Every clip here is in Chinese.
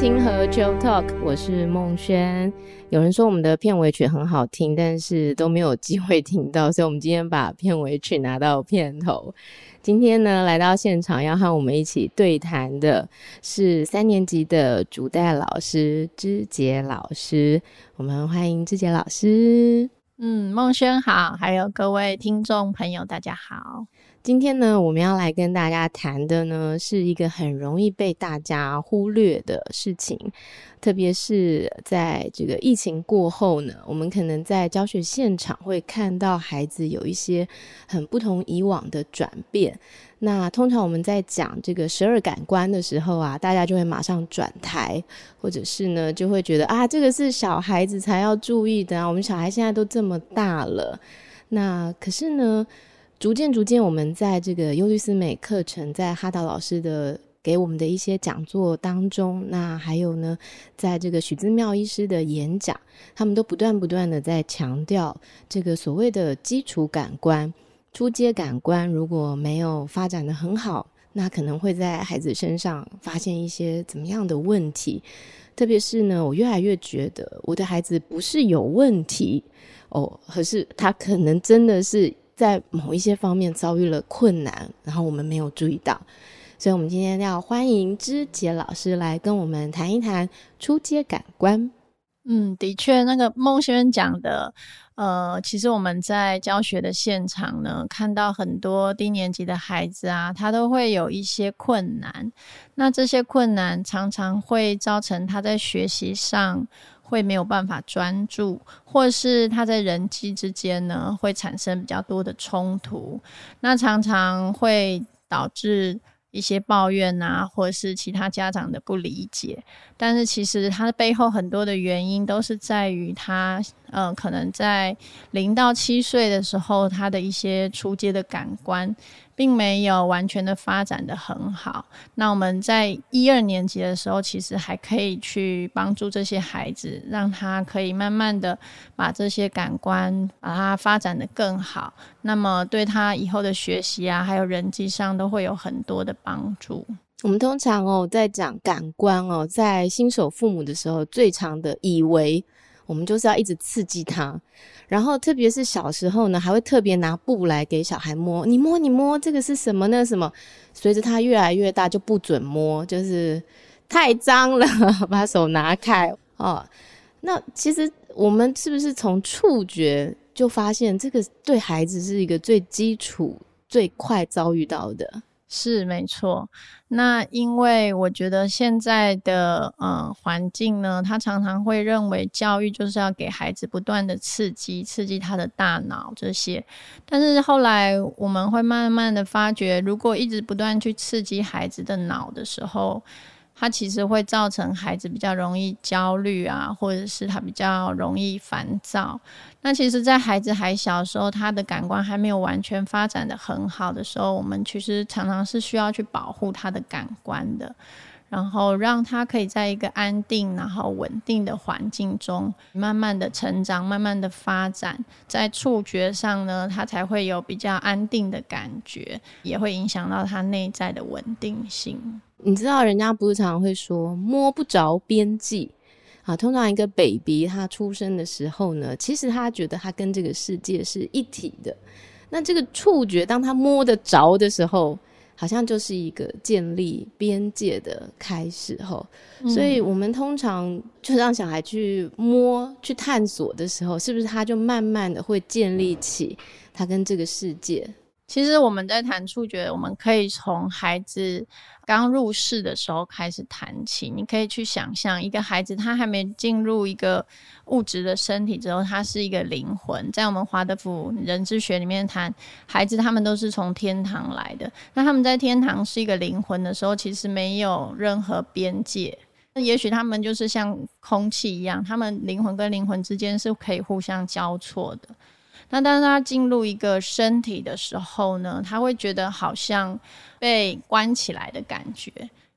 星河 Chill Talk，我是孟轩。有人说我们的片尾曲很好听，但是都没有机会听到，所以我们今天把片尾曲拿到片头。今天呢，来到现场要和我们一起对谈的是三年级的主带老师之婕老师。我们欢迎之婕老师。嗯，孟轩好，还有各位听众朋友，大家好。今天呢，我们要来跟大家谈的呢，是一个很容易被大家忽略的事情，特别是在这个疫情过后呢，我们可能在教学现场会看到孩子有一些很不同以往的转变。那通常我们在讲这个十二感官的时候啊，大家就会马上转台，或者是呢，就会觉得啊，这个是小孩子才要注意的啊，我们小孩现在都这么大了。那可是呢，逐渐逐渐，我们在这个优律思美课程，在哈达老师的给我们的一些讲座当中，那还有呢，在这个许姿妙医师的演讲，他们都不断不断的在强调这个所谓的基础感官、初阶感官，如果没有发展的很好，那可能会在孩子身上发现一些怎么样的问题。特别是呢，我越来越觉得我的孩子不是有问题哦，可是他可能真的是。在某一些方面遭遇了困难，然后我们没有注意到，所以我们今天要欢迎之婕老师来跟我们谈一谈出街感官。嗯，的确，那个孟先生讲的，呃，其实我们在教学的现场呢，看到很多低年级的孩子啊，他都会有一些困难，那这些困难常常会造成他在学习上。会没有办法专注，或是他在人际之间呢，会产生比较多的冲突，那常常会导致一些抱怨啊，或是其他家长的不理解。但是其实他的背后很多的原因都是在于他，呃，可能在零到七岁的时候，他的一些初阶的感官。并没有完全的发展得很好。那我们在一二年级的时候，其实还可以去帮助这些孩子，让他可以慢慢的把这些感官把它发展得更好。那么对他以后的学习啊，还有人际上都会有很多的帮助。我们通常哦，在讲感官哦，在新手父母的时候，最常的以为。我们就是要一直刺激他，然后特别是小时候呢，还会特别拿布来给小孩摸，你摸你摸，这个是什么？那什么？随着他越来越大，就不准摸，就是太脏了，把手拿开哦。那其实我们是不是从触觉就发现，这个对孩子是一个最基础、最快遭遇到的？是没错，那因为我觉得现在的呃环境呢，他常常会认为教育就是要给孩子不断的刺激，刺激他的大脑这些。但是后来我们会慢慢的发觉，如果一直不断去刺激孩子的脑的时候，他其实会造成孩子比较容易焦虑啊，或者是他比较容易烦躁。那其实，在孩子还小时候，他的感官还没有完全发展的很好的时候，我们其实常常是需要去保护他的感官的，然后让他可以在一个安定、然后稳定的环境中，慢慢的成长，慢慢的发展。在触觉上呢，他才会有比较安定的感觉，也会影响到他内在的稳定性。你知道，人家不是常常会说摸不着边际啊。通常一个 baby 他出生的时候呢，其实他觉得他跟这个世界是一体的。那这个触觉，当他摸得着的时候，好像就是一个建立边界的开始后。所以我们通常就让小孩去摸、去探索的时候，是不是他就慢慢的会建立起他跟这个世界？其实我们在谈触觉，我们可以从孩子刚入世的时候开始谈起。你可以去想象一个孩子，他还没进入一个物质的身体之后，他是一个灵魂。在我们华德福人智学里面谈，孩子他们都是从天堂来的。那他们在天堂是一个灵魂的时候，其实没有任何边界。那也许他们就是像空气一样，他们灵魂跟灵魂之间是可以互相交错的。那当他进入一个身体的时候呢，他会觉得好像被关起来的感觉。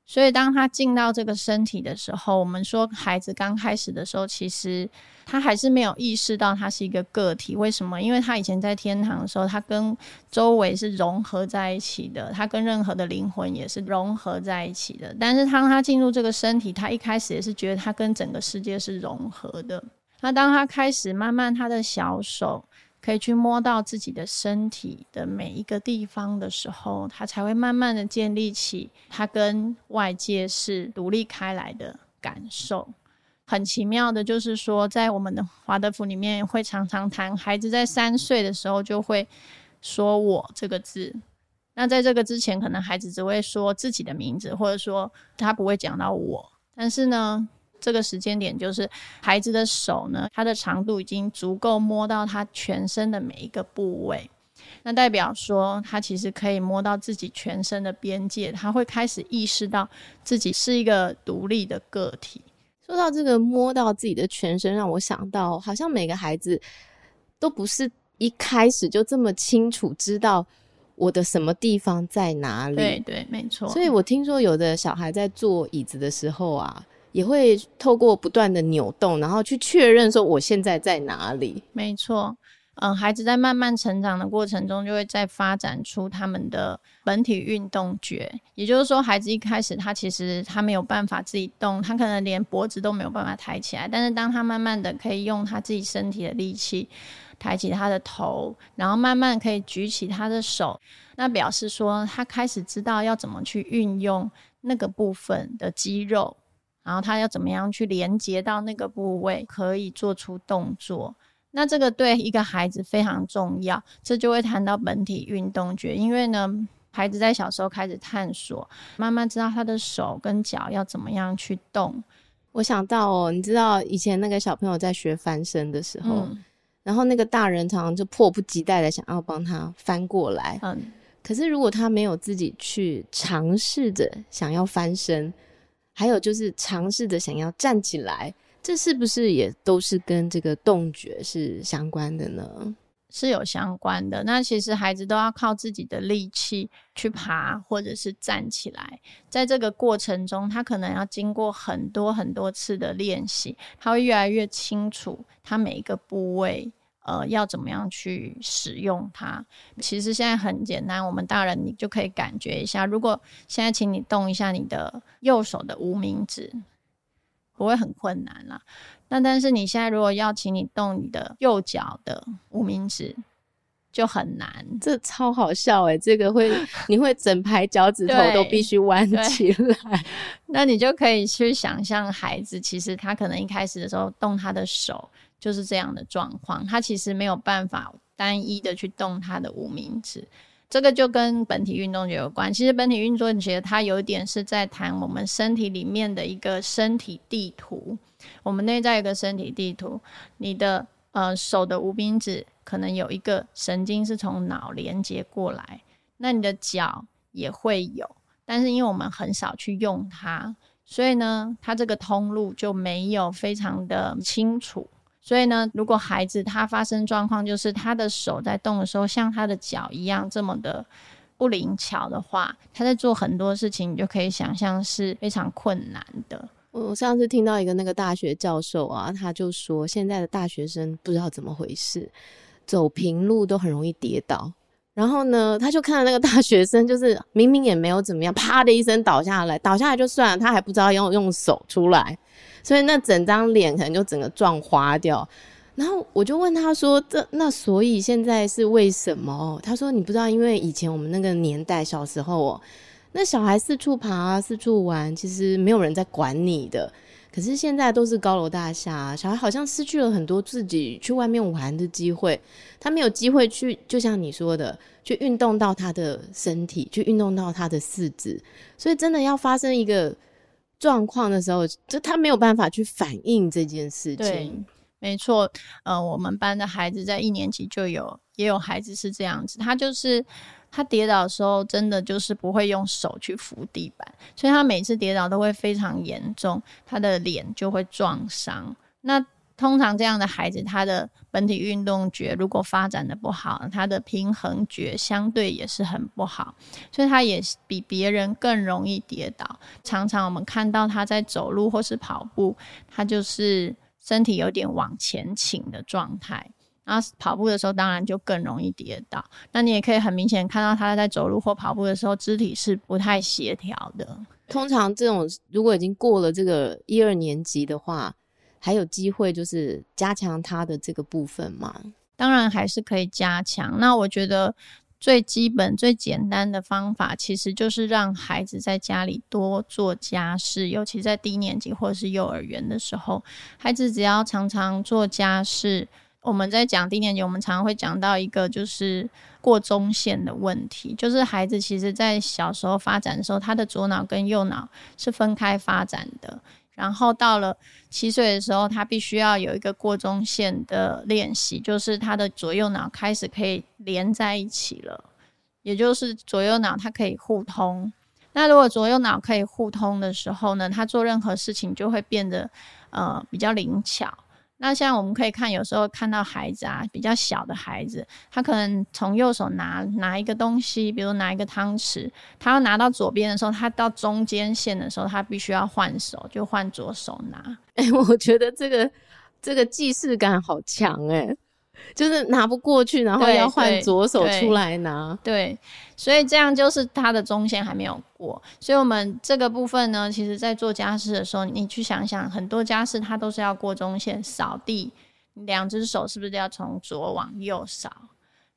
所以当他进到这个身体的时候，我们说孩子刚开始的时候，其实他还是没有意识到他是一个个体。为什么？因为他以前在天堂的时候，他跟周围是融合在一起的，他跟任何的灵魂也是融合在一起的。但是当他进入这个身体，他一开始也是觉得他跟整个世界是融合的。那当他开始慢慢他的小手。可以去摸到自己的身体的每一个地方的时候，他才会慢慢的建立起他跟外界是独立开来的感受。很奇妙的，就是说，在我们的华德福里面，会常常谈孩子在三岁的时候就会说“我”这个字。那在这个之前，可能孩子只会说自己的名字，或者说他不会讲到“我”。但是呢，这个时间点就是孩子的手呢，它的长度已经足够摸到他全身的每一个部位，那代表说他其实可以摸到自己全身的边界，他会开始意识到自己是一个独立的个体。说到这个摸到自己的全身，让我想到好像每个孩子都不是一开始就这么清楚知道我的什么地方在哪里。对对，没错。所以我听说有的小孩在坐椅子的时候啊。也会透过不断的扭动，然后去确认说我现在在哪里。没错，嗯，孩子在慢慢成长的过程中，就会再发展出他们的本体运动觉。也就是说，孩子一开始他其实他没有办法自己动，他可能连脖子都没有办法抬起来。但是当他慢慢的可以用他自己身体的力气抬起他的头，然后慢慢可以举起他的手，那表示说他开始知道要怎么去运用那个部分的肌肉。然后他要怎么样去连接到那个部位，可以做出动作？那这个对一个孩子非常重要，这就会谈到本体运动觉。因为呢，孩子在小时候开始探索，慢慢知道他的手跟脚要怎么样去动。我想到哦，你知道以前那个小朋友在学翻身的时候，嗯、然后那个大人常常就迫不及待的想要帮他翻过来。嗯，可是如果他没有自己去尝试着想要翻身。还有就是尝试着想要站起来，这是不是也都是跟这个动觉是相关的呢？是有相关的。那其实孩子都要靠自己的力气去爬或者是站起来，在这个过程中，他可能要经过很多很多次的练习，他会越来越清楚他每一个部位。呃，要怎么样去使用它？其实现在很简单，我们大人你就可以感觉一下。如果现在请你动一下你的右手的无名指，不会很困难啦。那但是你现在如果要请你动你的右脚的无名指，就很难。这超好笑诶，这个会你会整排脚趾头都必须弯起来。那你就可以去想象孩子，其实他可能一开始的时候动他的手。就是这样的状况，他其实没有办法单一的去动他的无名指，这个就跟本体运动觉有关。其实本体运动觉它有点是在谈我们身体里面的一个身体地图，我们内在一个身体地图。你的呃手的无名指可能有一个神经是从脑连接过来，那你的脚也会有，但是因为我们很少去用它，所以呢，它这个通路就没有非常的清楚。所以呢，如果孩子他发生状况，就是他的手在动的时候，像他的脚一样这么的不灵巧的话，他在做很多事情，你就可以想象是非常困难的。我上次听到一个那个大学教授啊，他就说现在的大学生不知道怎么回事，走平路都很容易跌倒。然后呢，他就看到那个大学生，就是明明也没有怎么样，啪的一声倒下来，倒下来就算了，他还不知道要用手出来。所以那整张脸可能就整个撞花掉，然后我就问他说：“这那所以现在是为什么？”他说：“你不知道，因为以前我们那个年代小时候哦，那小孩四处爬啊，四处玩，其实没有人在管你的。可是现在都是高楼大厦，小孩好像失去了很多自己去外面玩的机会，他没有机会去，就像你说的，去运动到他的身体，去运动到他的四肢。所以真的要发生一个。”状况的时候，就他没有办法去反应这件事情。没错。呃，我们班的孩子在一年级就有，也有孩子是这样子。他就是他跌倒的时候，真的就是不会用手去扶地板，所以他每次跌倒都会非常严重，他的脸就会撞伤。那通常这样的孩子，他的本体运动觉如果发展的不好，他的平衡觉相对也是很不好，所以他也比别人更容易跌倒。常常我们看到他在走路或是跑步，他就是身体有点往前倾的状态。然后跑步的时候，当然就更容易跌倒。那你也可以很明显看到他在走路或跑步的时候，肢体是不太协调的。通常这种如果已经过了这个一二年级的话，还有机会就是加强他的这个部分吗？当然还是可以加强。那我觉得最基本、最简单的方法，其实就是让孩子在家里多做家事，尤其在低年级或是幼儿园的时候，孩子只要常常做家事。我们在讲低年级，我们常常会讲到一个就是过中线的问题，就是孩子其实在小时候发展的时候，他的左脑跟右脑是分开发展的。然后到了七岁的时候，他必须要有一个过中线的练习，就是他的左右脑开始可以连在一起了，也就是左右脑它可以互通。那如果左右脑可以互通的时候呢，他做任何事情就会变得呃比较灵巧。那像我们可以看，有时候看到孩子啊，比较小的孩子，他可能从右手拿拿一个东西，比如拿一个汤匙，他要拿到左边的时候，他到中间线的时候，他必须要换手，就换左手拿。哎、我觉得这个这个既视感好强哎、就是拿不过去，然后要换左手出来拿对所以这样就是它的中线还没有过。所以，我们这个部分呢，其实在做家事的时候，你去想想，很多家事它都是要过中线。扫地，两只手是不是要从左往右扫？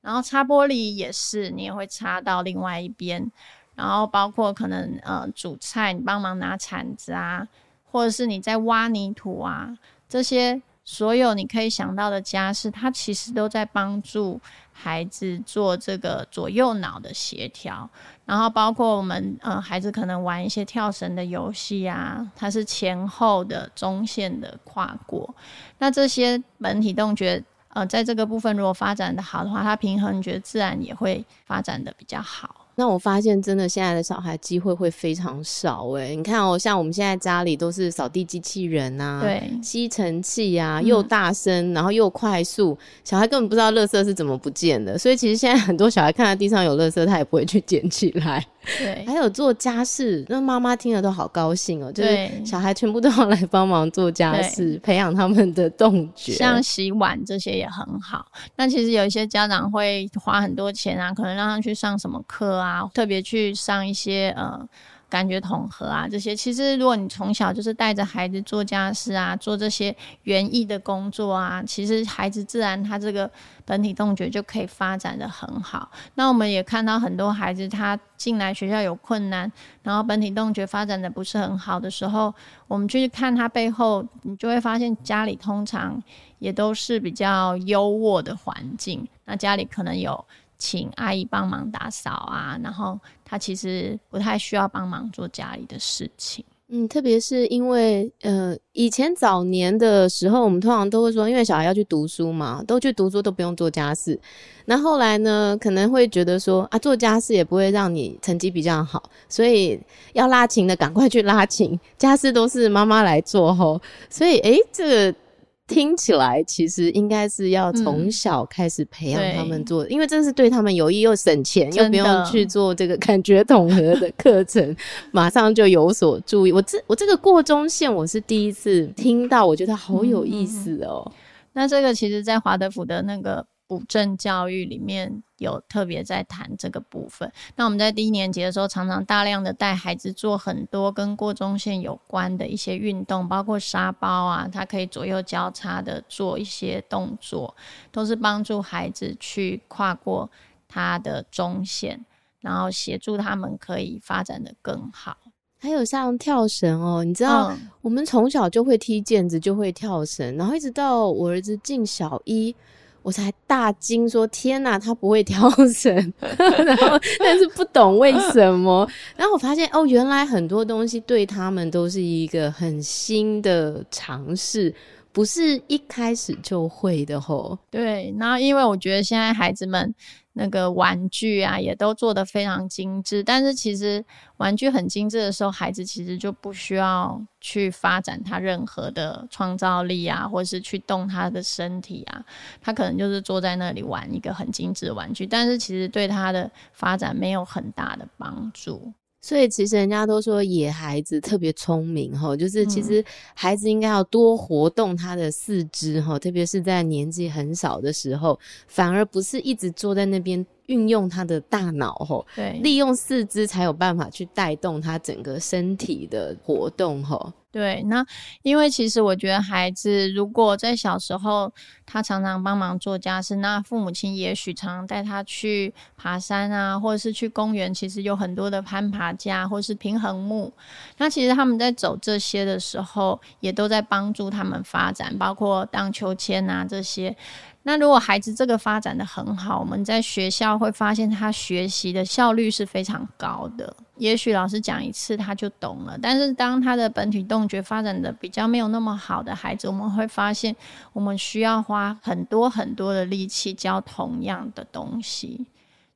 然后擦玻璃也是，你也会擦到另外一边。然后包括可能呃煮菜，你帮忙拿铲子啊，或者是你在挖泥土啊，这些。所有你可以想到的家事，它其实都在帮助孩子做这个左右脑的协调。然后包括我们呃，孩子可能玩一些跳绳的游戏啊，它是前后的中线的跨过。那这些本体动觉呃，在这个部分如果发展的好的话，它平衡觉自然也会发展的比较好。那我发现，真的现在的小孩机会会非常少哎、欸。你看哦，像我们现在家里都是扫地机器人呐、啊，对，吸尘器啊，又大声、嗯，然后又快速，小孩根本不知道垃圾是怎么不见的。所以其实现在很多小孩看到地上有垃圾，他也不会去捡起来。对，还有做家事，那妈妈听了都好高兴哦，就是小孩全部都要来帮忙做家事，培养他们的动觉，像洗碗这些也很好。那其实有一些家长会花很多钱啊，可能让他去上什么课啊，特别去上一些呃。感觉统合啊，这些其实如果你从小就是带着孩子做家事啊，做这些园艺的工作啊，其实孩子自然他这个本体动觉就可以发展的很好。那我们也看到很多孩子他进来学校有困难，然后本体动觉发展的不是很好的时候，我们去看他背后，你就会发现家里通常也都是比较优渥的环境，那家里可能有。请阿姨帮忙打扫啊，然后他其实不太需要帮忙做家里的事情。嗯，特别是因为呃，以前早年的时候，我们通常都会说，因为小孩要去读书嘛，都去读书都不用做家事。那后来呢，可能会觉得说啊，做家事也不会让你成绩比较好，所以要拉琴的赶快去拉琴，家事都是妈妈来做吼。所以诶，这个。听起来其实应该是要从小开始培养他们做，嗯，因为这是对他们有益又省钱，又不用去做这个感觉统合的课程，马上就有所注意。我这我这个过中线我是第一次听到，我觉得好有意思哦。嗯，那这个其实，在华德福的那个。补正教育里面有特别在谈这个部分。那我们在低年级的时候，常常大量的带孩子做很多跟过中线有关的一些运动，包括沙包啊，它可以左右交叉的做一些动作，都是帮助孩子去跨过他的中线，然后协助他们可以发展得更好。还有像跳绳哦，你知道，嗯、我们从小就会踢毽子，就会跳绳，然后一直到我儿子进小一。我才大惊说：“天哪，他不会跳绳，然后但是不懂为什么。然后我发现哦，原来很多东西对他们都是一个很新的尝试，不是一开始就会的吼。对，那因为我觉得现在孩子们。那个玩具啊，也都做得非常精致。但是其实玩具很精致的时候，孩子其实就不需要去发展他任何的创造力啊，或是去动他的身体啊。他可能就是坐在那里玩一个很精致的玩具，但是其实对他的发展没有很大的帮助。所以其实人家都说野孩子特别聪明哈，就是其实孩子应该要多活动他的四肢哈，特别是在年纪很小的时候，反而不是一直坐在那边。运用他的大脑，吼，对，利用四肢才有办法去带动他整个身体的活动，吼。对，那因为其实我觉得孩子如果在小时候，他常常帮忙做家事，那父母亲也许常常带他去爬山啊，或者是去公园，其实有很多的攀爬架或是平衡木。那其实他们在走这些的时候，也都在帮助他们发展，包括荡秋千啊这些。那如果孩子这个发展的很好，我们在学校会发现他学习的效率是非常高的。也许老师讲一次他就懂了，但是当他的本体动觉发展的比较没有那么好的孩子，我们会发现我们需要花很多很多的力气教同样的东西。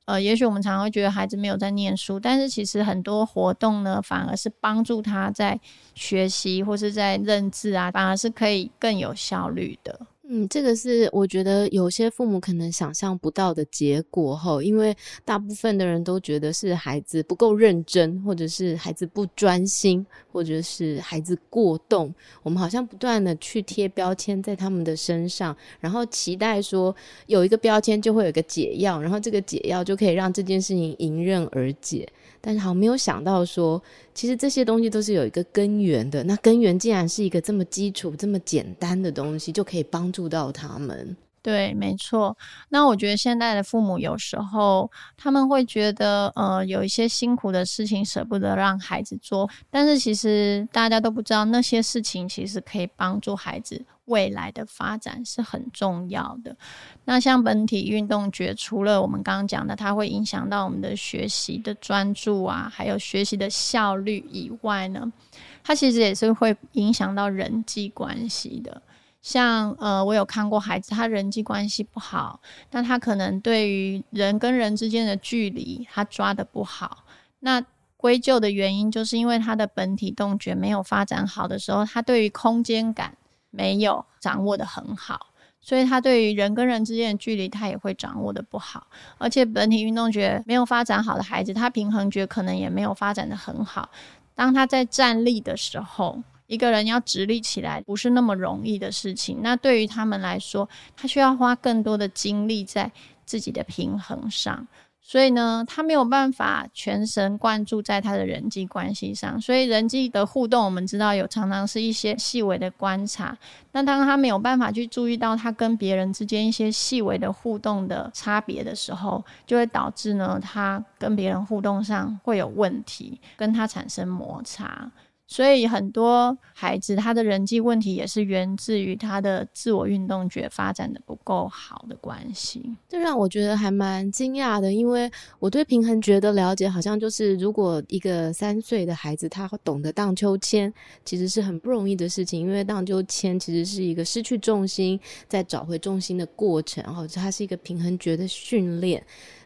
呃，也许我们常会觉得孩子没有在念书，但是其实很多活动呢，反而是帮助他在学习或是在认字啊，反而是可以更有效率的。嗯，这个是我觉得有些父母可能想象不到的结果哈，因为大部分的人都觉得是孩子不够认真，或者是孩子不专心，或者是孩子过动。我们好像不断的去贴标签在他们的身上，然后期待说有一个标签就会有一个解药，然后这个解药就可以让这件事情迎刃而解。但是好没有想到说，其实这些东西都是有一个根源的。那根源竟然是一个这么基础、这么简单的东西，就可以帮助到他们。对，没错。那我觉得现在的父母有时候他们会觉得，呃，有一些辛苦的事情舍不得让孩子做，但是其实大家都不知道那些事情其实可以帮助孩子未来的发展是很重要的。那像本体运动觉，除了我们刚刚讲的，它会影响到我们的学习的专注啊，还有学习的效率以外呢，它其实也是会影响到人际关系的。像呃，我有看过孩子，他人际关系不好，那他可能对于人跟人之间的距离，他抓得不好。那归咎的原因，就是因为他的本体动觉没有发展好的时候，他对于空间感没有掌握得很好，所以他对于人跟人之间的距离，他也会掌握得不好。而且本体运动觉没有发展好的孩子，他平衡觉可能也没有发展得很好。当他在站立的时候，一个人要直立起来不是那么容易的事情，那对于他们来说，他需要花更多的精力在自己的平衡上，所以呢，他没有办法全神贯注在他的人际关系上。所以人际的互动，我们知道有常常是一些细微的观察。那当他没有办法去注意到他跟别人之间一些细微的互动的差别的时候，就会导致呢，他跟别人互动上会有问题，跟他产生摩擦。所以很多孩子他的人际问题也是源自于他的自我运动觉发展的不够好的关系，这让我觉得还蛮惊讶的，因为我对平衡觉的了解好像就是，如果一个三岁的孩子他懂得荡秋千，其实是很不容易的事情，因为荡秋千其实是一个失去重心再找回重心的过程，然后它是一个平衡觉的训练。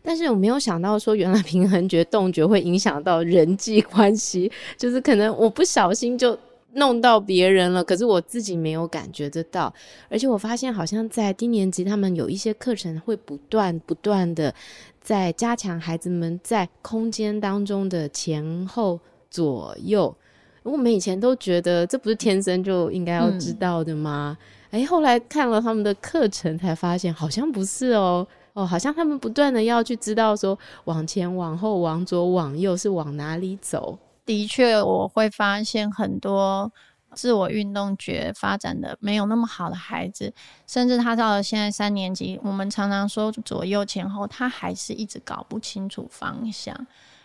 但是我没有想到说，原来平衡觉、动觉会影响到人际关系，就是可能我不小心就弄到别人了，可是我自己没有感觉得到。而且我发现，好像在低年级，他们有一些课程会不断不断的在加强孩子们在空间当中的前后左右。我们以前都觉得这不是天生就应该要知道的吗？哎、后来看了他们的课程，才发现好像不是哦。哦，好像他们不断的要去知道说，往前、往后、往左、往右是往哪里走。的确，我会发现很多自我运动觉发展的没有那么好的孩子，甚至他到了现在三年级，我们常常说左右前后，他还是一直搞不清楚方向。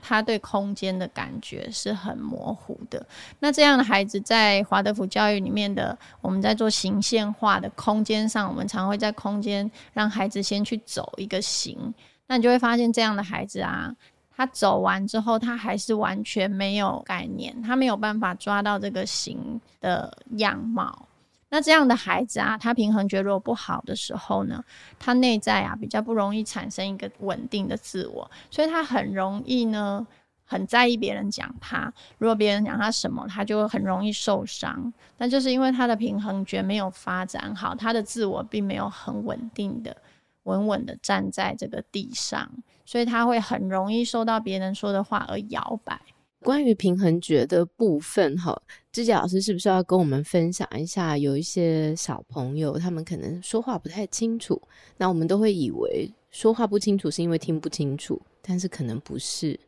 他对空间的感觉是很模糊的。那这样的孩子在华德福教育里面的，我们在做形线化的空间上，我们常会在空间让孩子先去走一个形。那你就会发现，这样的孩子啊，他走完之后，他还是完全没有概念，他没有办法抓到这个形的样貌。那这样的孩子啊，他平衡觉如果不好的时候呢，他内在啊比较不容易产生一个稳定的自我，所以他很容易呢很在意别人讲他。如果别人讲他什么，他就很容易受伤。那就是因为他的平衡觉没有发展好，他的自我并没有很稳定的、稳稳的站在这个地上，所以他会很容易受到别人说的话而摇摆。关于平衡觉的部分，哈，芝姐老师是不是要跟我们分享一下？有一些小朋友，他们可能说话不太清楚，那我们都会以为说话不清楚是因为听不清楚，但是可能不是。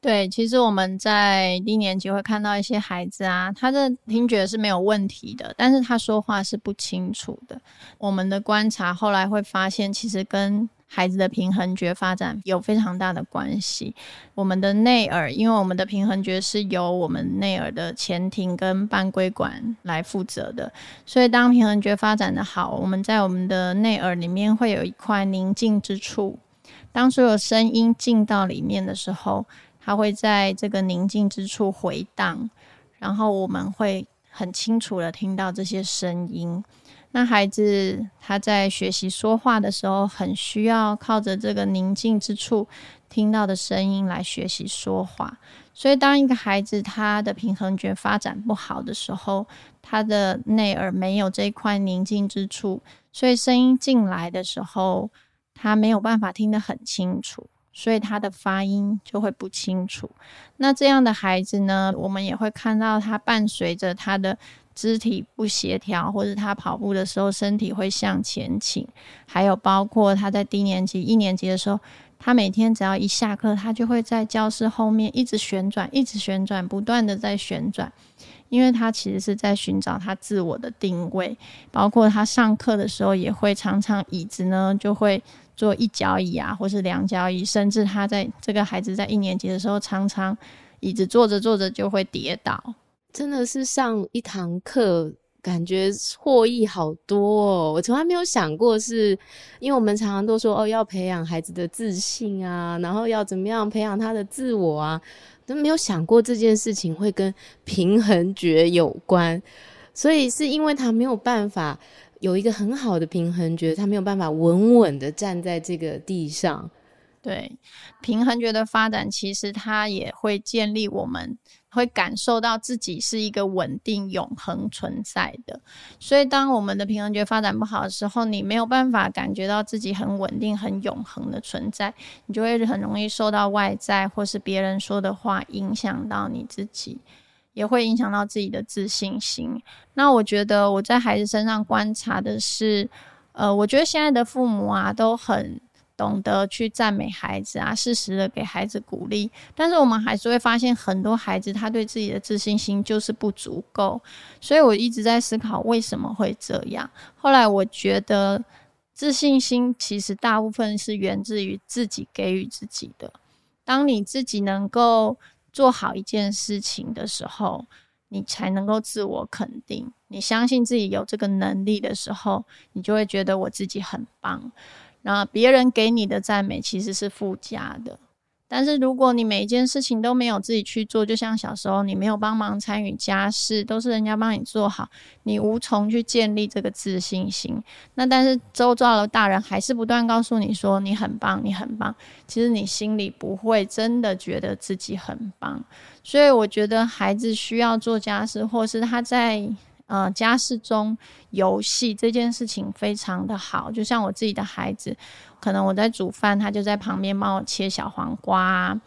对，其实我们在低年级会看到一些孩子啊，他的听觉是没有问题的，但是他说话是不清楚的。我们的观察后来会发现，其实跟孩子的平衡觉发展有非常大的关系。我们的内耳，因为我们的平衡觉是由我们内耳的前庭跟半规管来负责的，所以当平衡觉发展的好，我们在我们的内耳里面会有一块宁静之处。当所有声音进到里面的时候，它会在这个宁静之处回荡，然后我们会很清楚的听到这些声音。那孩子他在学习说话的时候，很需要靠着这个宁静之处听到的声音来学习说话。所以，当一个孩子他的平衡觉发展不好的时候，他的内耳没有这块宁静之处，所以声音进来的时候，他没有办法听得很清楚，所以他的发音就会不清楚。那这样的孩子呢，我们也会看到他伴随着他的。肢体不协调，或者他跑步的时候身体会向前倾，还有包括他在低年级一年级的时候，他每天只要一下课，他就会在教室后面一直旋转，一直旋转，不断的在旋转，因为他其实是在寻找他自我的定位。包括他上课的时候，也会常常椅子呢就会坐一脚椅啊，或是两脚椅，甚至他在这个孩子在一年级的时候，常常椅子坐着坐着就会跌倒。真的是上一堂课，感觉获益好多哦！我从来没有想过是，因为我们常常都说哦，要培养孩子的自信啊，然后要怎么样培养他的自我啊，都没有想过这件事情会跟平衡觉有关。所以是因为他没有办法有一个很好的平衡觉，他没有办法稳稳的站在这个地上。对，平衡觉的发展，其实它也会建立我们。会感受到自己是一个稳定、永恒存在的，所以当我们的平衡觉发展不好的时候，你没有办法感觉到自己很稳定、很永恒的存在，你就会很容易受到外在或是别人说的话影响到你自己，也会影响到自己的自信心。那我觉得我在孩子身上观察的是，呃，我觉得现在的父母啊都很。懂得去赞美孩子啊，适时的给孩子鼓励，但是我们还是会发现很多孩子他对自己的自信心就是不足够，所以我一直在思考为什么会这样。后来我觉得自信心其实大部分是源自于自己给予自己的。当你自己能够做好一件事情的时候，你才能够自我肯定。你相信自己有这个能力的时候，你就会觉得我自己很棒。那别人给你的赞美其实是附加的，但是如果你每一件事情都没有自己去做，就像小时候你没有帮忙参与家事，都是人家帮你做好，你无从去建立这个自信心。那但是周遭的大人还是不断告诉你说你很棒，你很棒，其实你心里不会真的觉得自己很棒。所以我觉得孩子需要做家事，或是他在。呃，家事中游戏这件事情非常的好，就像我自己的孩子，可能我在煮饭，他就在旁边帮我切小黄瓜。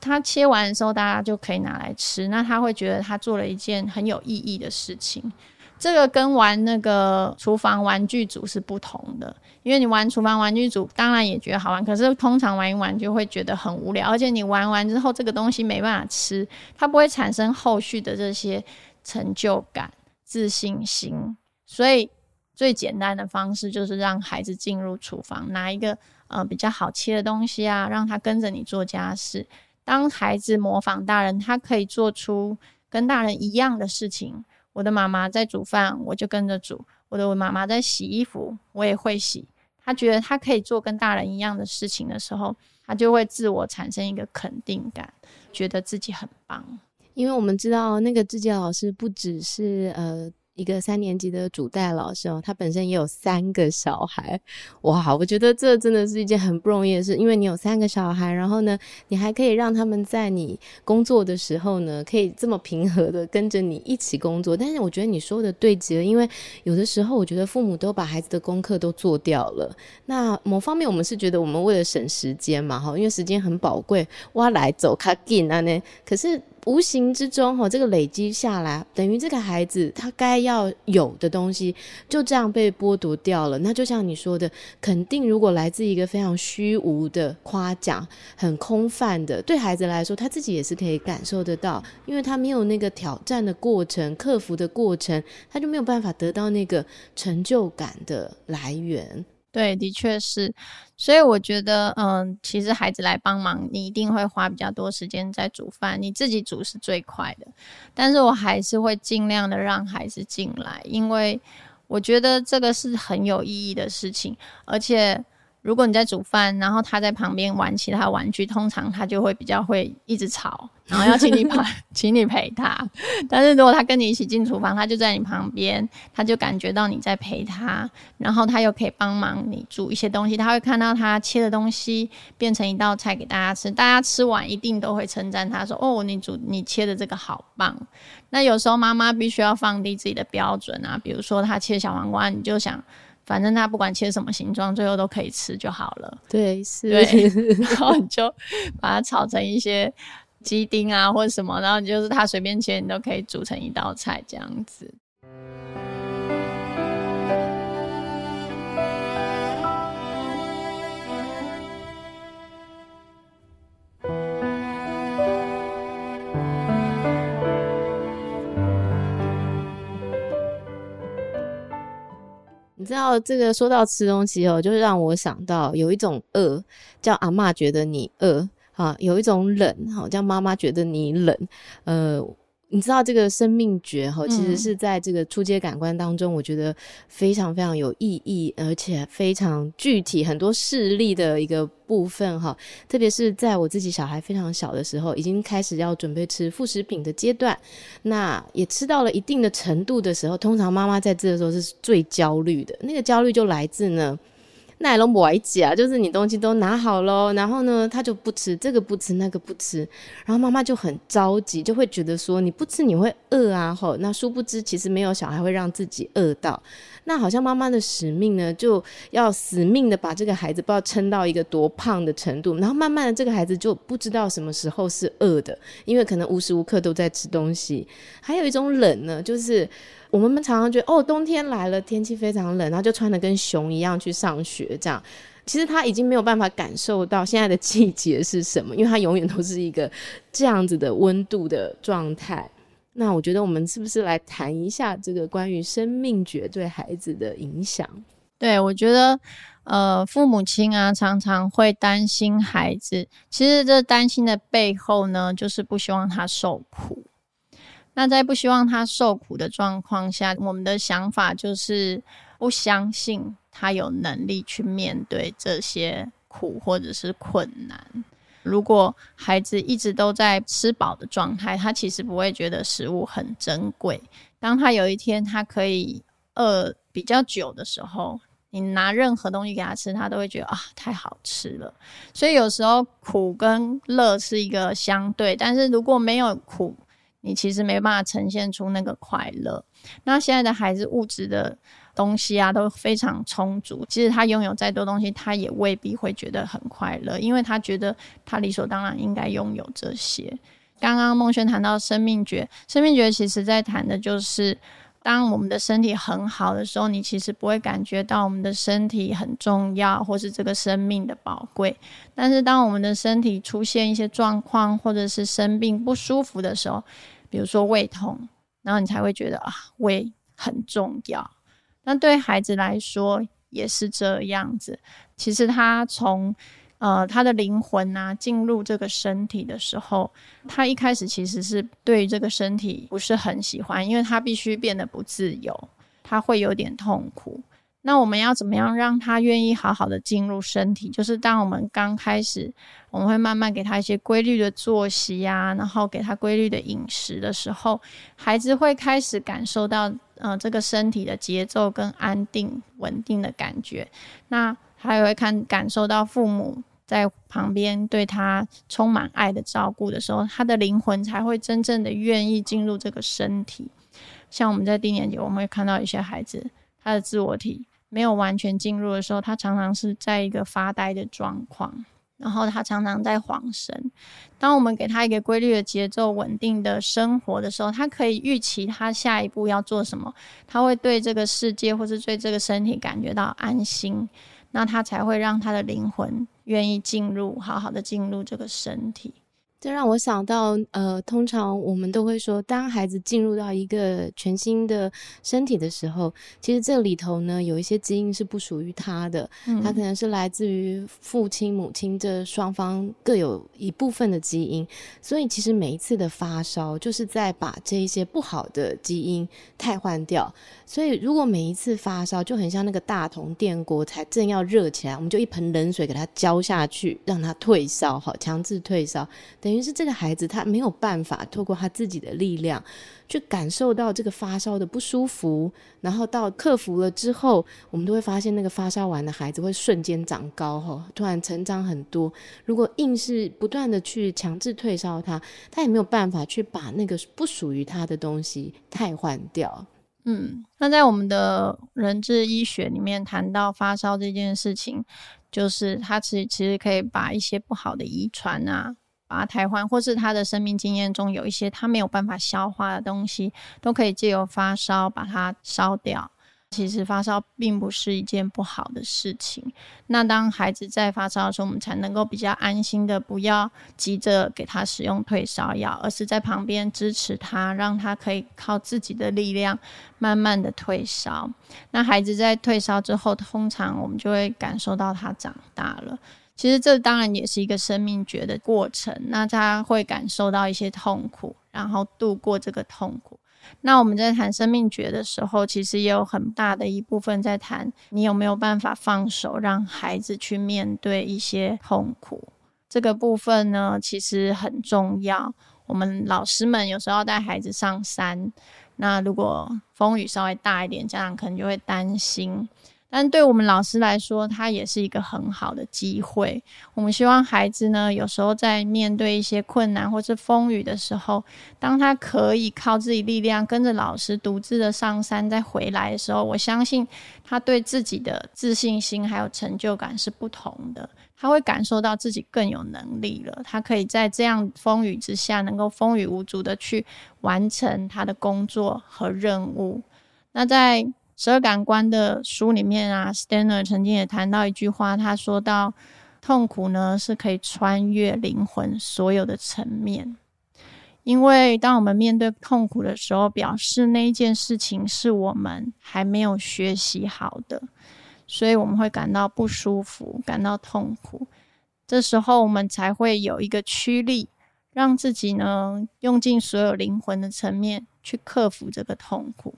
他切完的时候，大家就可以拿来吃，那他会觉得他做了一件很有意义的事情。这个跟玩那个厨房玩具组是不同的，因为你玩厨房玩具组，当然也觉得好玩，可是通常玩一玩就会觉得很无聊，而且你玩完之后，这个东西没办法吃，它不会产生后续的这些成就感。自信心，所以最简单的方式就是让孩子进入厨房，拿一个呃比较好切的东西啊，让他跟着你做家事。当孩子模仿大人，他可以做出跟大人一样的事情。我的妈妈在煮饭，我就跟着煮；我的妈妈在洗衣服，我也会洗。他觉得他可以做跟大人一样的事情的时候，他就会自我产生一个肯定感，觉得自己很棒。因为我们知道那个芝杰老师不只是呃一个三年级的主带老师哦，他本身也有三个小孩，哇，我觉得这真的是一件很不容易的事，因为你有三个小孩，然后呢，你还可以让他们在你工作的时候呢，可以这么平和的跟着你一起工作。但是我觉得你说的对极了，因为有的时候我觉得父母都把孩子的功课都做掉了。那某方面我们是觉得我们为了省时间嘛，哈，因为时间很宝贵，哇，来走卡紧啊呢，可是。无形之中，哈，这个累积下来，等于这个孩子他该要有的东西就这样被剥夺掉了。那就像你说的，肯定如果来自一个非常虚无的夸奖，很空泛的，对孩子来说，他自己也是可以感受得到，因为他没有那个挑战的过程、克服的过程，他就没有办法得到那个成就感的来源。对，的确是，所以我觉得，嗯，其实孩子来帮忙，你一定会花比较多时间在煮饭，你自己煮是最快的。但是我还是会尽量的让孩子进来，因为我觉得这个是很有意义的事情，而且。如果你在煮饭，然后他在旁边玩其他玩具，通常他就会比较会一直吵，然后要请你陪，请你陪他。但是如果他跟你一起进厨房，他就在你旁边，他就感觉到你在陪他，然后他又可以帮忙你煮一些东西，他会看到他切的东西变成一道菜给大家吃，大家吃完一定都会称赞他说：“哦，你煮你切的这个好棒。”那有时候妈妈必须要放低自己的标准啊，比如说他切小黄瓜，你就想。反正他不管切什么形状，最后都可以吃就好了。对，是。对，然后你就把它炒成一些鸡丁啊，或者什么，然后你就是他随便切，你都可以煮成一道菜这样子。你知道这个说到吃东西哦，就是让我想到有一种饿叫阿嬷觉得你饿啊，有一种冷哈叫妈妈觉得你冷，呃。你知道这个生命觉哈，其实是在这个初阶感官当中，我觉得非常非常有意义，而且非常具体，很多事例的一个部分哈。特别是在我自己小孩非常小的时候，已经开始要准备吃副食品的阶段，那也吃到了一定的程度的时候，通常妈妈在这的时候是最焦虑的，那个焦虑就来自呢。那都不爱吃啊，就是你东西都拿好喽，然后呢，他就不吃这个不吃那个不吃，然后妈妈就很着急，就会觉得说你不吃你会饿啊吼。那殊不知其实没有小孩会让自己饿到，那好像妈妈的使命呢，就要死命的把这个孩子不知道撑到一个多胖的程度，然后慢慢的这个孩子就不知道什么时候是饿的，因为可能无时无刻都在吃东西。还有一种冷呢，就是。我们常常觉得哦，冬天来了，天气非常冷，然后就穿得跟熊一样去上学，这样。其实他已经没有办法感受到现在的季节是什么，因为他永远都是一个这样子的温度的状态。那我觉得我们是不是来谈一下这个关于生命觉对孩子的影响？对，我觉得，呃，父母亲啊，常常会担心孩子。其实这担心的背后呢，就是不希望他受苦。那在不希望他受苦的状况下，我们的想法就是不相信他有能力去面对这些苦或者是困难。如果孩子一直都在吃饱的状态，他其实不会觉得食物很珍贵。当他有一天他可以饿比较久的时候，你拿任何东西给他吃，他都会觉得啊，太好吃了。所以有时候苦跟乐是一个相对，但是如果没有苦，你其实没办法呈现出那个快乐。那现在的孩子物质的东西啊都非常充足，其实他拥有再多东西，他也未必会觉得很快乐，因为他觉得他理所当然应该拥有这些。刚刚孟轩谈到生命觉，生命觉其实在谈的就是。当我们的身体很好的时候，你其实不会感觉到我们的身体很重要，或是这个生命的宝贵。但是，当我们的身体出现一些状况，或者是生病不舒服的时候，比如说胃痛，然后你才会觉得啊，胃很重要。那对孩子来说也是这样子。其实他从呃，他的灵魂啊，进入这个身体的时候，他一开始其实是对这个身体不是很喜欢，因为他必须变得不自由，他会有点痛苦。那我们要怎么样让他愿意好好的进入身体？就是当我们刚开始，我们会慢慢给他一些规律的作息呀、啊，然后给他规律的饮食的时候，孩子会开始感受到呃这个身体的节奏跟安定稳定的感觉。那还会看感受到父母在旁边对他充满爱的照顾的时候，他的灵魂才会真正的愿意进入这个身体。像我们在低年级，我们会看到一些孩子，他的自我体没有完全进入的时候，他常常是在一个发呆的状况。然后他常常在晃神。当我们给他一个规律的节奏、稳定的生活的时候，他可以预期他下一步要做什么。他会对这个世界或是对这个身体感觉到安心，那他才会让他的灵魂愿意进入，好好的进入这个身体。这让我想到，呃，通常我们都会说，当孩子进入到一个全新的身体的时候，其实这里头呢，有一些基因是不属于他的，嗯，他可。能是来自于父亲、母亲这双方各有一部分的基因，所以其实每一次的发烧，就是在把这一些不好的基因替换掉。所以如果每一次发烧，就很像那个大铜电锅才正要热起来，我们就一盆冷水给他浇下去，让他退烧，好，强制退烧，等于是这个孩子他没有办法透过他自己的力量去感受到这个发烧的不舒服，然后到克服了之后，我们都会发现那个发烧完的孩子会瞬间长高，哈，突然成长很多。如果硬是不断的去强制退烧他，他也没有办法去把那个不属于他的东西替换掉。嗯，那在我们的人治医学里面谈到发烧这件事情，就是他其其实可以把一些不好的遗传啊，把它替换，或是他的生命经验中有一些他没有办法消化的东西，都可以借由发烧把它烧掉。其实发烧并不是一件不好的事情。那当孩子在发烧的时候，我们才能够比较安心的，不要急着给他使用退烧药，而是在旁边支持他，让他可以靠自己的力量慢慢的退烧。那孩子在退烧之后，通常我们就会感受到他长大了。其实这当然也是一个生命觉的过程。那他会感受到一些痛苦，然后度过这个痛苦。那我们在谈生命觉的时候，其实也有很大的一部分在谈你有没有办法放手，让孩子去面对一些痛苦。这个部分呢，其实很重要。我们老师们有时候要带孩子上山，那如果风雨稍微大一点，家长可能就会担心。但对我们老师来说，它也是一个很好的机会。我们希望孩子呢，有时候在面对一些困难或是风雨的时候，当他可以靠自己力量跟着老师独自的上山再回来的时候，我相信他对自己的自信心还有成就感是不同的。他会感受到自己更有能力了，他可以在这样风雨之下，能够风雨无阻的去完成他的工作和任务。那在十二感官的书里面啊，Stanner 曾经也谈到一句话，他说到，痛苦呢是可以穿越灵魂所有的层面，因为当我们面对痛苦的时候，表示那一件事情是我们还没有学习好的，所以我们会感到不舒服，感到痛苦。这时候我们才会有一个驱力，让自己呢用尽所有灵魂的层面去克服这个痛苦。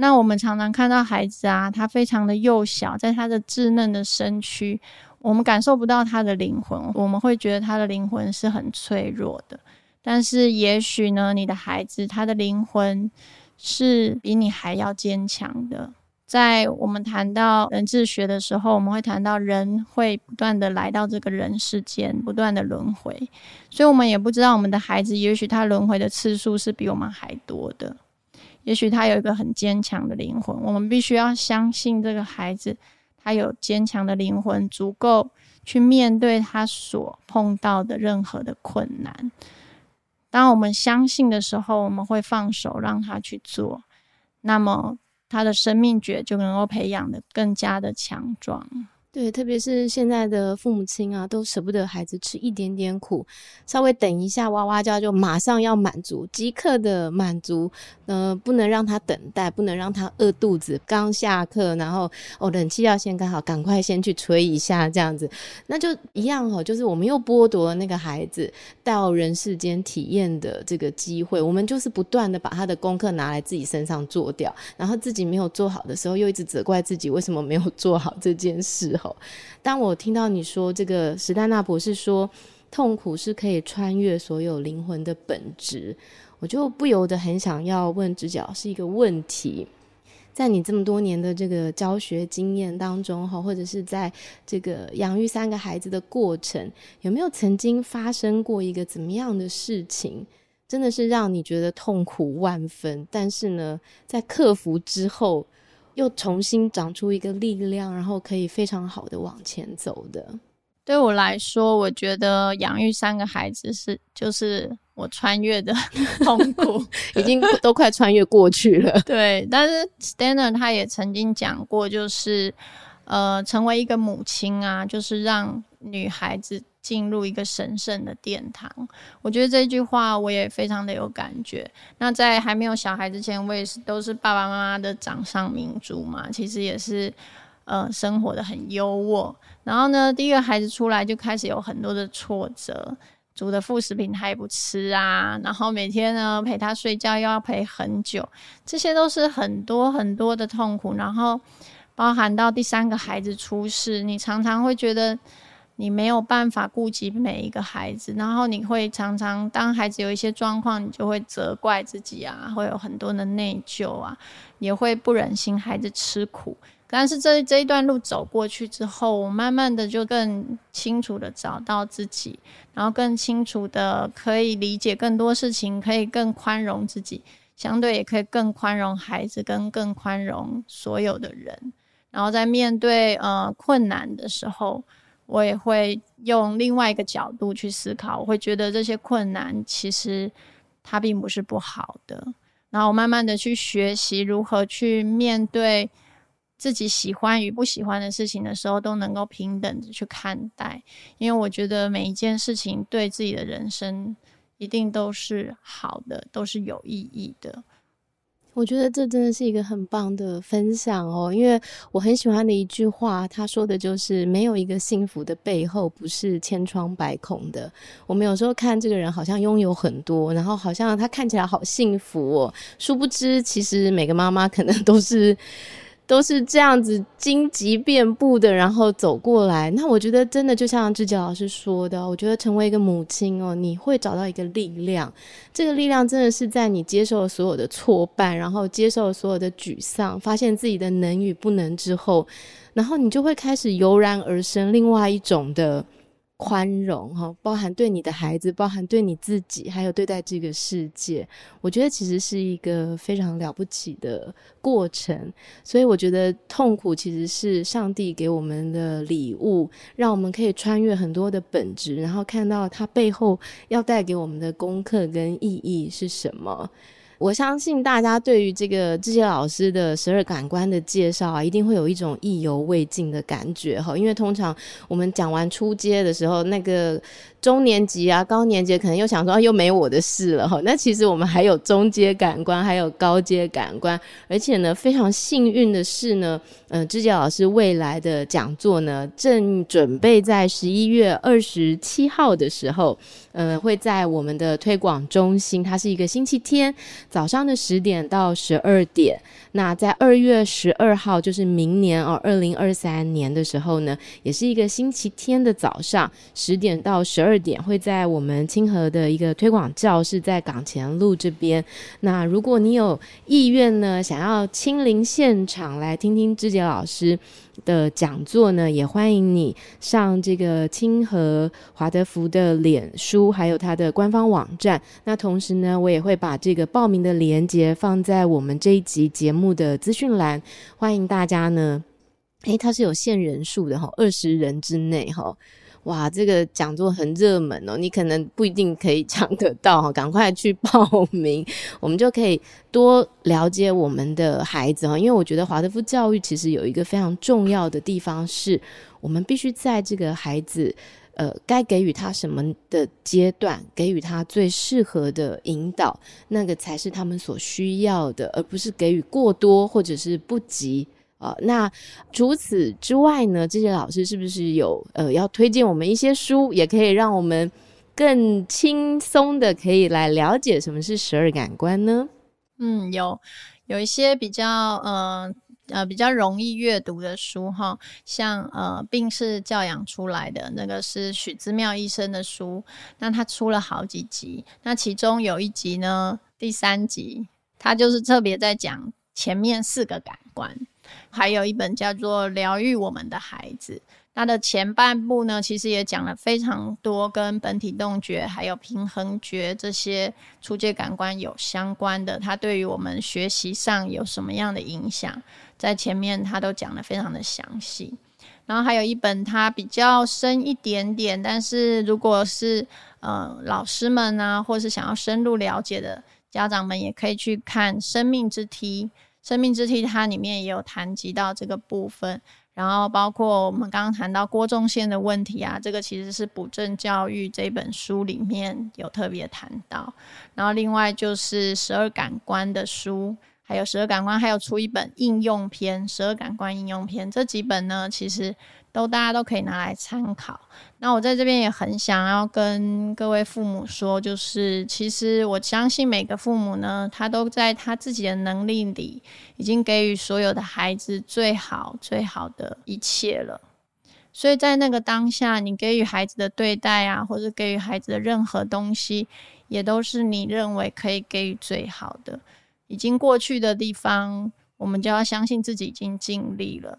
那我们常常看到孩子啊，他非常的幼小，在他的稚嫩的身躯，我们感受不到他的灵魂，我们会觉得他的灵魂是很脆弱的。但是也许呢，你的孩子他的灵魂是比你还要坚强的。在我们谈到人智学的时候，我们会谈到人会不断的来到这个人世间，不断的轮回，所以我们也不知道我们的孩子，也许他轮回的次数是比我们还多的。也许他有一个很坚强的灵魂，我们必须要相信这个孩子，他有坚强的灵魂，足够去面对他所碰到的任何的困难。当我们相信的时候，我们会放手让他去做，那么他的生命觉就能够培养得更加的强壮。对，特别是现在的父母亲啊，都舍不得孩子吃一点点苦，稍微等一下哇哇叫就马上要满足，即刻的满足，呃，不能让他等待，不能让他饿肚子。刚下课，然后哦，冷气要先开好，赶快先去吹一下，这样子，那就一样哦，就是我们又剥夺了那个孩子到人世间体验的这个机会，我们就是不断的把他的功课拿来自己身上做掉，然后自己没有做好的时候，又一直责怪自己为什么没有做好这件事。当我听到你说这个史丹纳博士说痛苦是可以穿越所有灵魂的本质，我就不由得很想要问直角是一个问题。在你这么多年的这个教学经验当中，哈，或者是在这个养育三个孩子的过程，有没有曾经发生过一个怎么样的事情，真的是让你觉得痛苦万分，但是呢，在克服之后，又重新长出一个力量，然后可以非常好的往前走的？对我来说，我觉得养育三个孩子是就是。我穿越的痛苦 已经都快穿越过去了。对，但是 Stanner 他也曾经讲过，就是呃，成为一个母亲啊，就是让女孩子进入一个神圣的殿堂。我觉得这句话我也非常的有感觉。那在还没有小孩之前，我也是都是爸爸妈妈的掌上明珠嘛，其实也是呃，生活的很优渥。然后呢，第一个孩子出来就开始有很多的挫折。煮的副食品他也不吃啊，然后每天呢陪他睡觉又要陪很久，这些都是很多很多的痛苦。然后包含到第三个孩子出世，你常常会觉得你没有办法顾及每一个孩子，然后你会常常当孩子有一些状况，你就会责怪自己啊，会有很多的内疚啊，也会不忍心孩子吃苦。但是这这一段路走过去之后，我慢慢的就更清楚的找到自己，然后更清楚的可以理解更多事情，可以更宽容自己，相对也可以更宽容孩子，跟更宽容所有的人。然后在面对呃困难的时候，我也会用另外一个角度去思考，我会觉得这些困难其实它并不是不好的。然后慢慢的去学习如何去面对。自己喜欢与不喜欢的事情的时候，都能够平等的去看待，因为我觉得每一件事情对自己的人生一定都是好的，都是有意义的。我觉得这真的是一个很棒的分享哦，因为我很喜欢的一句话，他说的就是没有一个幸福的背后不是千疮百孔的。我们有时候看这个人好像拥有很多，然后好像他看起来好幸福哦，殊不知其实每个妈妈可能都是。都是这样子荆棘遍布的，然后走过来。那我觉得真的就像志杰老师说的，我觉得成为一个母亲哦，你会找到一个力量。这个力量真的是在你接受所有的挫败，然后接受所有的沮丧，发现自己的能与不能之后，然后你就会开始油然而生另外一种的。宽容哈，包含对你的孩子，包含对你自己，还有对待这个世界，我觉得其实是一个非常了不起的过程。所以我觉得痛苦其实是上帝给我们的礼物，让我们可以穿越很多的本质，然后看到它背后要带给我们的功课跟意义是什么。我相信大家对于这个这些老师的十二感官的介绍啊，一定会有一种意犹未尽的感觉哈，因为通常我们讲完初阶的时候，那个。中年级啊，高年级可能又想说，啊，又没我的事了哈。那其实我们还有中阶感官，还有高阶感官，而且呢，非常幸运的是呢，呃，芝姐老师未来的讲座呢，正准备在十一月二十七号的时候，呃，会在我们的推广中心，它是一个星期天早上的十点到十二点。那在二月十二号，就是明年哦，二零二三年的时候呢，也是一个星期天的早上十点到十二。二点会在我们清河的一个推广教室，在港前路这边。那如果你有意愿呢，想要亲临现场来听听芝杰老师的讲座呢，也欢迎你上这个清河华德福的脸书，还有他的官方网站。那同时呢，我也会把这个报名的链接放在我们这一集节目的资讯栏，欢迎大家呢。诶，它是有限人数的哈，二十人之内哈。哇，这个讲座很热门哦，你可能不一定可以抢得到哈，赶快去报名，我们就可以多了解我们的孩子哈。因为我觉得华德福教育其实有一个非常重要的地方，是我们必须在这个孩子呃该给予他什么的阶段，给予他最适合的引导，那个才是他们所需要的，而不是给予过多或者是不及。啊、呃，那除此之外呢，这些老师是不是有呃要推荐我们一些书，也可以让我们更轻松的可以来了解什么是十二感官呢？嗯，有有一些比较呃呃比较容易阅读的书哈，像呃病是教养出来的那个是许姿妙医生的书，那他出了好几集，那其中有一集呢，第三集他就是特别在讲前面四个感官，还有一本叫做疗愈我们的孩子。它的前半部呢，其实也讲了非常多跟本体动觉还有平衡觉这些触觉感官有相关的，它对于我们学习上有什么样的影响，在前面它都讲得非常的详细。然后还有一本它比较深一点点，但是如果是呃老师们呢，或是想要深入了解的家长们，也可以去看《生命之梯》。《生命之梯》它里面也有谈及到这个部分。然后包括我们刚刚谈到郭仲宪的问题啊，这个其实是《补正教育》这本书里面有特别谈到。然后另外就是十二感官的书，还有十二感官，还有出一本应用篇，十二感官应用篇这几本呢，其实。都大家都可以拿来参考。那我在这边也很想要跟各位父母说，就是其实我相信每个父母呢，他都在他自己的能力里，已经给予所有的孩子最好最好的一切了。所以在那个当下，你给予孩子的对待啊，或者给予孩子的任何东西，也都是你认为可以给予最好的。已经过去的地方，我们就要相信自己已经尽力了。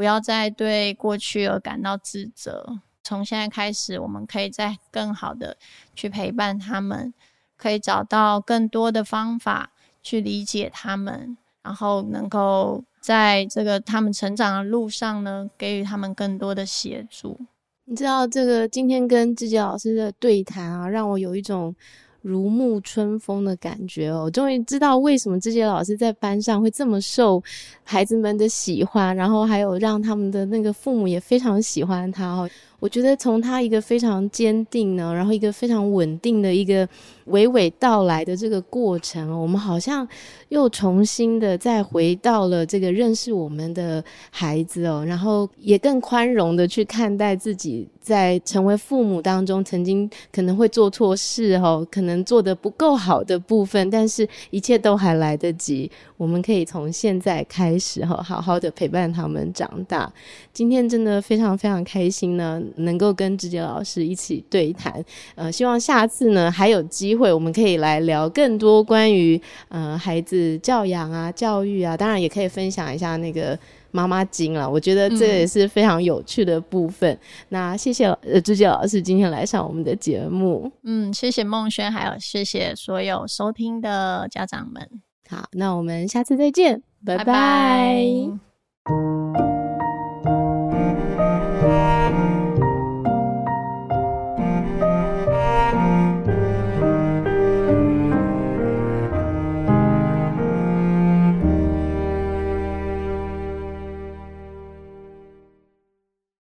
不要再对过去而感到自责。从现在开始，我们可以再更好的去陪伴他们，可以找到更多的方法去理解他们，然后能够在这个他们成长的路上呢，给予他们更多的协助。你知道，这个今天跟志杰老师的对谈啊，让我有一种。如沐春风的感觉哦，终于知道为什么这些老师在班上会这么受孩子们的喜欢，然后还有让他们的那个父母也非常喜欢他哦。我觉得从他一个非常坚定呢，然后一个非常稳定的一个娓娓道来的这个过程，我们好像又重新的再回到了这个认识我们的孩子哦，然后也更宽容的去看待自己在成为父母当中曾经可能会做错事哦，可能做得不够好的部分，但是一切都还来得及，我们可以从现在开始哈，好好的陪伴他们长大。今天真的非常非常开心呢。能够跟志杰老师一起对谈，呃，希望下次呢还有机会，我们可以来聊更多关于呃孩子教养啊、教育啊，当然也可以分享一下那个妈妈经了。我觉得这也是非常有趣的部分。嗯、那谢谢呃志杰老师今天来上我们的节目。嗯，谢谢孟轩，还有谢谢所有收听的家长们。好，那我们下次再见，拜拜。拜拜。